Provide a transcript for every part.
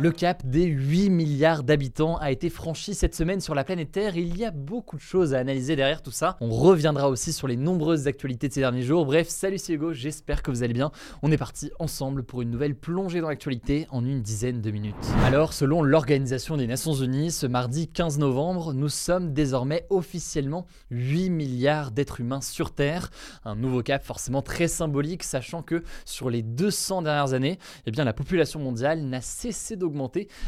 Le cap des 8 milliards d'habitants a été franchi cette semaine sur la planète Terre. Il y a beaucoup de choses à analyser derrière tout ça. On reviendra aussi sur les nombreuses actualités de ces derniers jours. Bref, salut c'est Hugo, j'espère que vous allez bien. On est parti ensemble pour une nouvelle plongée dans l'actualité en une dizaine de minutes. Alors, selon l'Organisation des Nations Unies, ce mardi 15 novembre, nous sommes désormais officiellement 8 milliards d'êtres humains sur Terre. Un nouveau cap forcément très symbolique, sachant que sur les 200 dernières années, eh bien, la population mondiale n'a cessé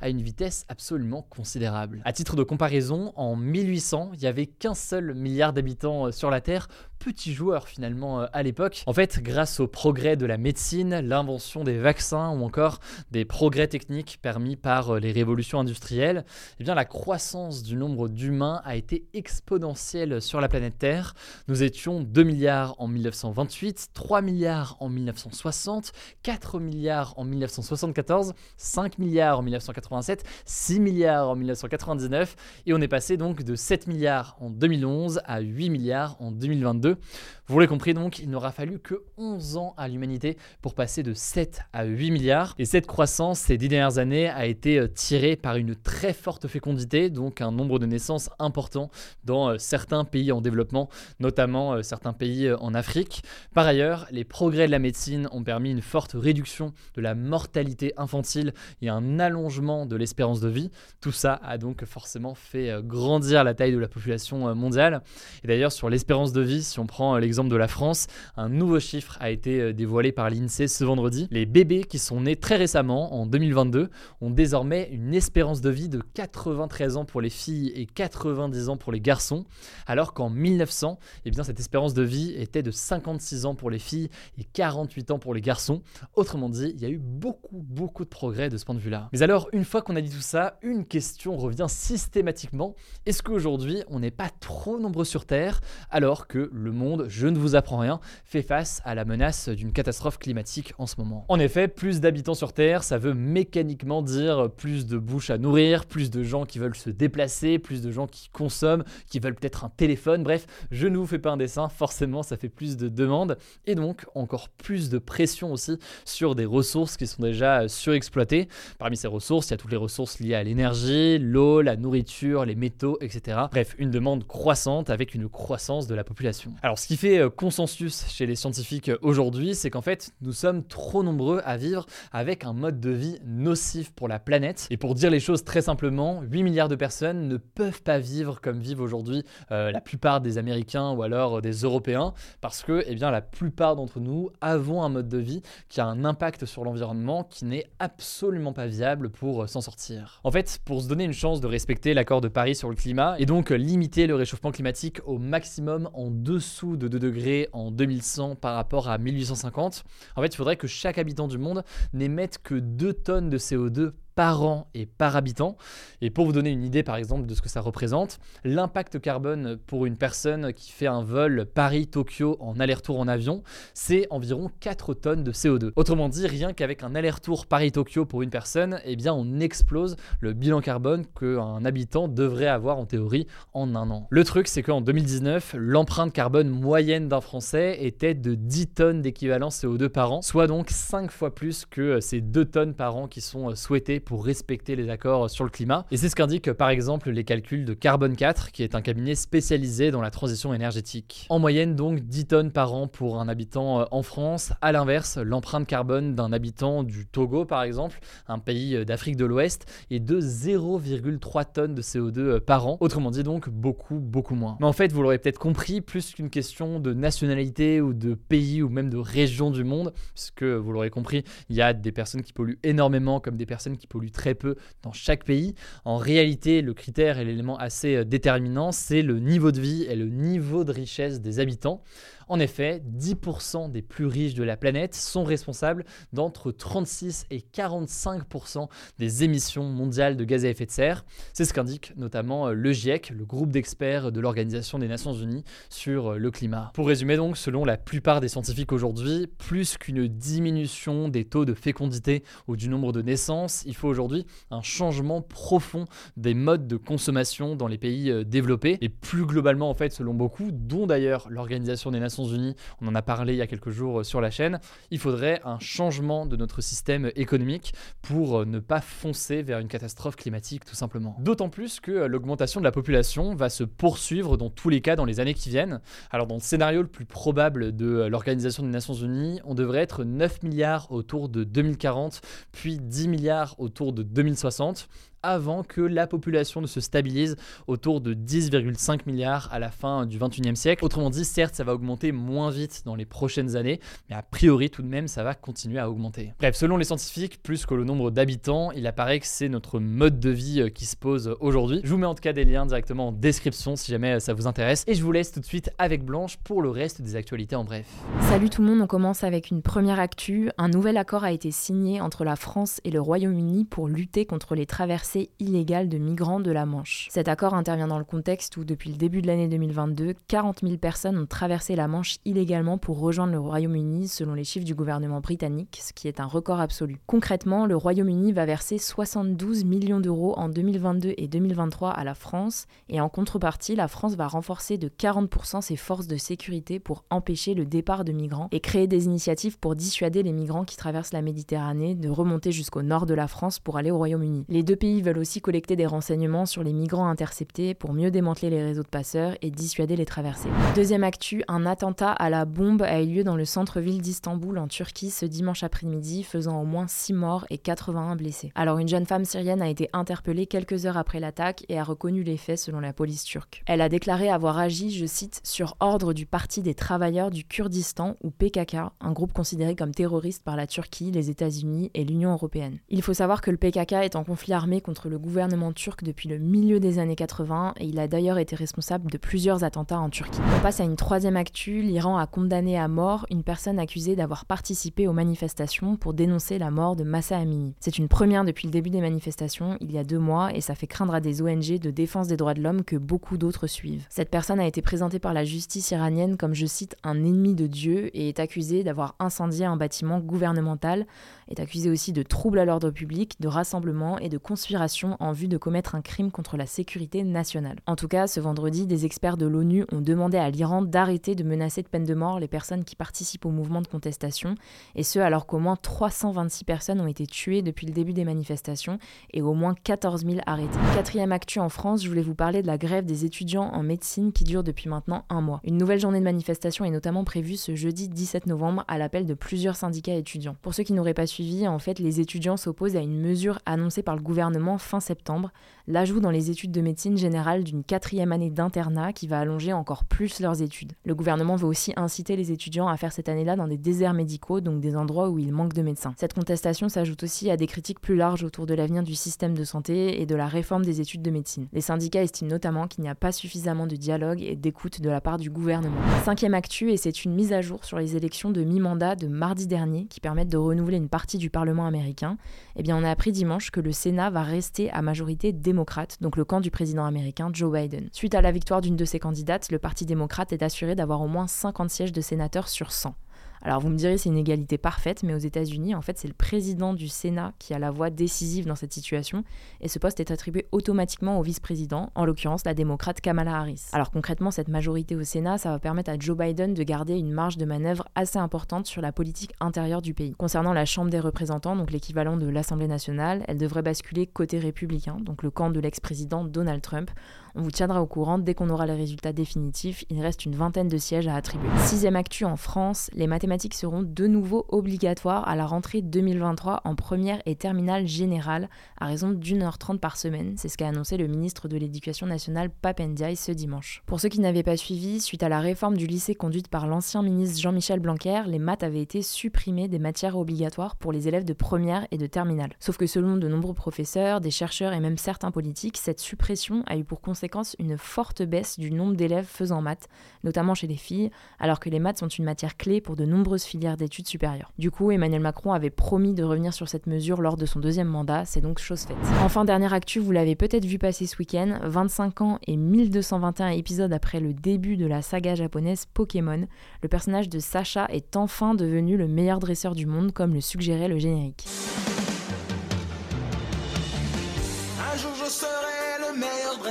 à une vitesse absolument considérable. À titre de comparaison, en 1800, il n'y avait qu'un seul milliard d'habitants euh, sur la Terre, petit joueur finalement euh, à l'époque. En fait, grâce au progrès de la médecine, l'invention des vaccins ou encore des progrès techniques permis par euh, les révolutions industrielles, eh bien la croissance du nombre d'humains a été exponentielle sur la planète Terre. Nous étions 2 milliards en 1928, 3 milliards en 1960, 4 milliards en 1974, 5 milliards en 1987, 6 milliards en 1999 et on est passé donc de 7 milliards en 2011 à 8 milliards en 2022. Vous l'avez compris donc, il n'aura fallu que 11 ans à l'humanité pour passer de 7 à 8 milliards. Et cette croissance ces 10 dernières années a été euh, tirée par une très forte fécondité, donc un nombre de naissances important dans euh, certains pays en développement, notamment euh, certains pays en Afrique. Par ailleurs, les progrès de la médecine ont permis une forte réduction de la mortalité infantile et un allongement de l'espérance de vie. Tout ça a donc forcément fait grandir la taille de la population mondiale. Et d'ailleurs, sur l'espérance de vie, si on prend euh, l'exemple de la France, un nouveau chiffre a été euh, dévoilé par l'INSEE ce vendredi. Les bébés qui sont nés très récemment, en 2022, ont désormais une espérance de vie de 93 ans pour les filles et 90 ans pour les garçons, alors qu'en 1900, eh bien, cette espérance de vie était de 56 ans pour les filles et 48 ans pour les garçons. Autrement dit, il y a eu beaucoup, beaucoup de progrès de ce point de vue-là. Mais alors, une fois qu'on a dit tout ça, une question revient systématiquement. Est-ce qu'aujourd'hui, on n'est pas trop nombreux sur Terre alors que le monde, je ne vous apprends rien, fait face à la menace d'une catastrophe climatique en ce moment. En effet, plus d'habitants sur Terre, ça veut mécaniquement dire plus de bouches à nourrir, plus de gens qui veulent se déplacer, plus de gens qui consomment, qui veulent peut-être un téléphone, bref, je ne vous fais pas un dessin, forcément ça fait plus de demandes, et donc encore plus de pression aussi sur des ressources qui sont déjà surexploitées. Parmi ces ressources, il y a toutes les ressources liées à l'énergie, l'eau, la nourriture, les métaux, etc. Bref, une demande croissante avec une croissance de la population. Alors ce qui fait euh, consensus chez les scientifiques euh, aujourd'hui, c'est qu'en fait nous sommes trop nombreux à vivre avec un mode de vie nocif pour la planète. Et pour dire les choses très simplement, 8 milliards de personnes ne peuvent pas vivre comme vivent aujourd'hui euh, la plupart des Américains ou alors des Européens, parce que eh bien, la plupart d'entre nous avons un mode de vie qui a un impact sur l'environnement qui n'est absolument pas viable pour s'en sortir. En fait, pour se donner une chance de respecter l'accord de Paris sur le climat et donc limiter le réchauffement climatique au maximum en dessous de 2 degrés en 2100 par rapport à 1850, en fait, il faudrait que chaque habitant du monde n'émette que 2 tonnes de CO2 par an et par habitant. Et pour vous donner une idée par exemple de ce que ça représente, l'impact carbone pour une personne qui fait un vol Paris-Tokyo en aller-retour en avion, c'est environ 4 tonnes de CO2. Autrement dit, rien qu'avec un aller-retour Paris-Tokyo pour une personne, eh bien on explose le bilan carbone qu'un habitant devrait avoir en théorie en un an. Le truc c'est qu'en 2019, l'empreinte carbone moyenne d'un Français était de 10 tonnes d'équivalent CO2 par an, soit donc 5 fois plus que ces 2 tonnes par an qui sont souhaitées pour respecter les accords sur le climat. Et c'est ce qu'indiquent par exemple les calculs de Carbone 4, qui est un cabinet spécialisé dans la transition énergétique. En moyenne donc 10 tonnes par an pour un habitant euh, en France. À l'inverse, l'empreinte carbone d'un habitant du Togo par exemple, un pays euh, d'Afrique de l'Ouest, est de 0,3 tonnes de CO2 euh, par an. Autrement dit donc beaucoup beaucoup moins. Mais en fait, vous l'aurez peut-être compris, plus qu'une question de nationalité ou de pays ou même de région du monde, puisque vous l'aurez compris, il y a des personnes qui polluent énormément comme des personnes qui polluent très peu dans chaque pays. En réalité, le critère et l'élément assez déterminant, c'est le niveau de vie et le niveau de richesse des habitants. En effet, 10% des plus riches de la planète sont responsables d'entre 36 et 45% des émissions mondiales de gaz à effet de serre. C'est ce qu'indique notamment euh, le GIEC, le groupe d'experts de l'Organisation des Nations Unies sur euh, le climat. Pour résumer donc, selon la plupart des scientifiques aujourd'hui, plus qu'une diminution des taux de fécondité ou du nombre de naissances, il faut aujourd'hui un changement profond des modes de consommation dans les pays euh, développés et plus globalement en fait selon beaucoup, dont d'ailleurs l'Organisation des Nations On en a parlé il y a quelques jours euh, sur la chaîne, il faudrait un changement de notre système économique pour euh, ne pas foncer vers une catastrophe climatique tout simplement. D'autant plus que euh, l'augmentation de la population va se poursuivre dans tous les cas dans les années qui viennent. Alors dans le scénario le plus probable de l'Organisation des Nations Unies, on devrait être 9 milliards autour de 2040, puis 10 milliards autour de 2060 avant que la population ne se stabilise autour de 10,5 milliards à la fin du 21e siècle. Autrement dit, certes, ça va augmenter moins vite dans les prochaines années, mais a priori tout de même, ça va continuer à augmenter. Bref, selon les scientifiques, plus que le nombre d'habitants, il apparaît que c'est notre mode de vie euh, qui se pose aujourd'hui. Je vous mets en tout cas des liens directement en description si jamais euh, ça vous intéresse. Et je vous laisse tout de suite avec Blanche pour le reste des actualités en bref. Salut tout le monde, on commence avec une première actu. Un nouvel accord a été signé entre la France et le Royaume-Uni pour lutter contre les traversées illégale de migrants de la Manche. Cet accord intervient dans le contexte où, depuis le début de l'année 2022, 40 000 personnes ont traversé la Manche illégalement pour rejoindre le Royaume-Uni, selon les chiffres du gouvernement britannique, ce qui est un record absolu. Concrètement, le Royaume-Uni va verser 72 millions d'euros en 2022 et 2023 à la France, et en contrepartie, la France va renforcer de 40% ses forces de sécurité pour empêcher le départ de migrants et créer des initiatives pour dissuader les migrants qui traversent la Méditerranée de remonter jusqu'au nord de la France pour aller au Royaume-Uni. Les deux pays veulent aussi collecter des renseignements sur les migrants interceptés pour mieux démanteler les réseaux de passeurs et dissuader les traversées. Deuxième actu, un attentat à la bombe a eu lieu dans le centre-ville d'Istanbul en Turquie ce dimanche après-midi, faisant au moins 6 morts et 81 blessés. Alors une jeune femme syrienne a été interpellée quelques heures après l'attaque et a reconnu les faits selon la police turque. Elle a déclaré avoir agi, je cite, sur ordre du Parti des travailleurs du Kurdistan ou PKK, un groupe considéré comme terroriste par la Turquie, les États-Unis et l'Union européenne. Il faut savoir que le PKK est en conflit armé contre le gouvernement turc depuis le milieu des années 80 et il a d'ailleurs été responsable de plusieurs attentats en Turquie. On passe à une troisième actu, l'Iran a condamné à mort une personne accusée d'avoir participé aux manifestations pour dénoncer la mort de Massa Amini. C'est une première depuis le début des manifestations, il y a deux mois, et ça fait craindre à des ONG de défense des droits de l'homme que beaucoup d'autres suivent. Cette personne a été présentée par la justice iranienne comme, je cite, un ennemi de Dieu et est accusée d'avoir incendié un bâtiment gouvernemental, est accusée aussi de troubles à l'ordre public, de rassemblement et de conspiration en vue de commettre un crime contre la sécurité nationale. En tout cas, ce vendredi, des experts de l'ONU ont demandé à l'Iran d'arrêter de menacer de peine de mort les personnes qui participent au mouvement de contestation, et ce alors qu'au moins 326 personnes ont été tuées depuis le début des manifestations et au moins 14 000 arrêtés. Quatrième actu en France, je voulais vous parler de la grève des étudiants en médecine qui dure depuis maintenant un mois. Une nouvelle journée de manifestation est notamment prévue ce jeudi 17 novembre à l'appel de plusieurs syndicats étudiants. Pour ceux qui n'auraient pas suivi, en fait, les étudiants s'opposent à une mesure annoncée par le gouvernement fin septembre, l'ajout dans les études de médecine générale d'une quatrième année d'internat qui va allonger encore plus leurs études. Le gouvernement veut aussi inciter les étudiants à faire cette année-là dans des déserts médicaux, donc des endroits où il manque de médecins. Cette contestation s'ajoute aussi à des critiques plus larges autour de l'avenir du système de santé et de la réforme des études de médecine. Les syndicats estiment notamment qu'il n'y a pas suffisamment de dialogue et d'écoute de la part du gouvernement. Cinquième actu, et c'est une mise à jour sur les élections de mi-mandat de mardi dernier qui permettent de renouveler une partie du Parlement américain. Eh bien, on a appris dimanche que le Sénat va rester à majorité démocrate, donc le camp du président américain Joe Biden. Suite à la victoire d'une de ses candidates, le Parti démocrate est assuré d'avoir au moins 50 sièges de sénateurs sur 100. Alors vous me direz c'est une égalité parfaite, mais aux États-Unis, en fait, c'est le président du Sénat qui a la voix décisive dans cette situation, et ce poste est attribué automatiquement au vice-président, en l'occurrence la démocrate Kamala Harris. Alors concrètement, cette majorité au Sénat, ça va permettre à Joe Biden de garder une marge de manœuvre assez importante sur la politique intérieure du pays. Concernant la Chambre des représentants, donc l'équivalent de l'Assemblée nationale, elle devrait basculer côté républicain, donc le camp de l'ex-président Donald Trump. On vous tiendra au courant dès qu'on aura les résultats définitifs. Il reste une vingtaine de sièges à attribuer. Sixième actu en France, les mathématiques seront de nouveau obligatoires à la rentrée 2023 en première et terminale générale à raison d'une heure trente par semaine. C'est ce qu'a annoncé le ministre de l'Éducation nationale Papendiaï ce dimanche. Pour ceux qui n'avaient pas suivi, suite à la réforme du lycée conduite par l'ancien ministre Jean-Michel Blanquer, les maths avaient été supprimées des matières obligatoires pour les élèves de première et de terminale. Sauf que selon de nombreux professeurs, des chercheurs et même certains politiques, cette suppression a eu pour conséquence une forte baisse du nombre d'élèves faisant maths, notamment chez les filles, alors que les maths sont une matière clé pour de nombreuses filières d'études supérieures. Du coup, Emmanuel Macron avait promis de revenir sur cette mesure lors de son deuxième mandat, c'est donc chose faite. Enfin, dernière actu, vous l'avez peut-être vu passer ce week-end, 25 ans et 1221 épisodes après le début de la saga japonaise Pokémon, le personnage de Sacha est enfin devenu le meilleur dresseur du monde, comme le suggérait le générique.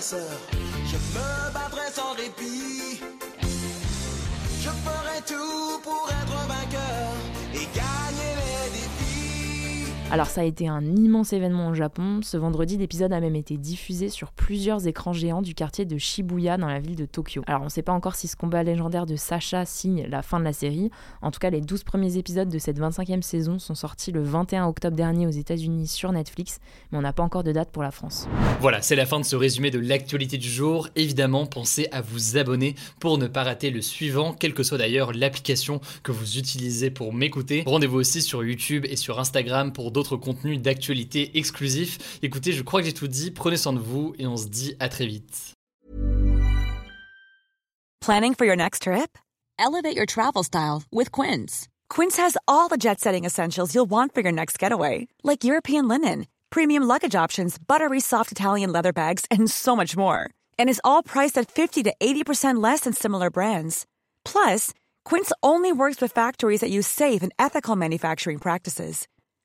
Je me battrai sans répit. Je ferai tout pour être Alors ça a été un immense événement au Japon. Ce vendredi, l'épisode a même été diffusé sur plusieurs écrans géants du quartier de Shibuya dans la ville de Tokyo. Alors on ne sait pas encore si ce combat légendaire de Sacha signe la fin de la série. En tout cas, les 12 premiers épisodes de cette 25e saison sont sortis le 21 octobre dernier aux États-Unis sur Netflix, mais on n'a pas encore de date pour la France. Voilà, c'est la fin de ce résumé de l'actualité du jour. Évidemment, pensez à vous abonner pour ne pas rater le suivant, quelle que soit d'ailleurs l'application que vous utilisez pour m'écouter. Rendez-vous aussi sur YouTube et sur Instagram pour d'autres contenus d'actualité exclusifs. Écoutez, je crois que j'ai tout dit. Prenez soin de vous et on se dit à très vite. Planning for your next trip? Elevate your travel style with Quince. Quince has all the jet setting essentials you'll want for your next getaway, like European linen, premium luggage options, buttery soft Italian leather bags, and so much more. And is all priced at 50 to 80% less than similar brands. Plus, Quince only works with factories that use safe and ethical manufacturing practices.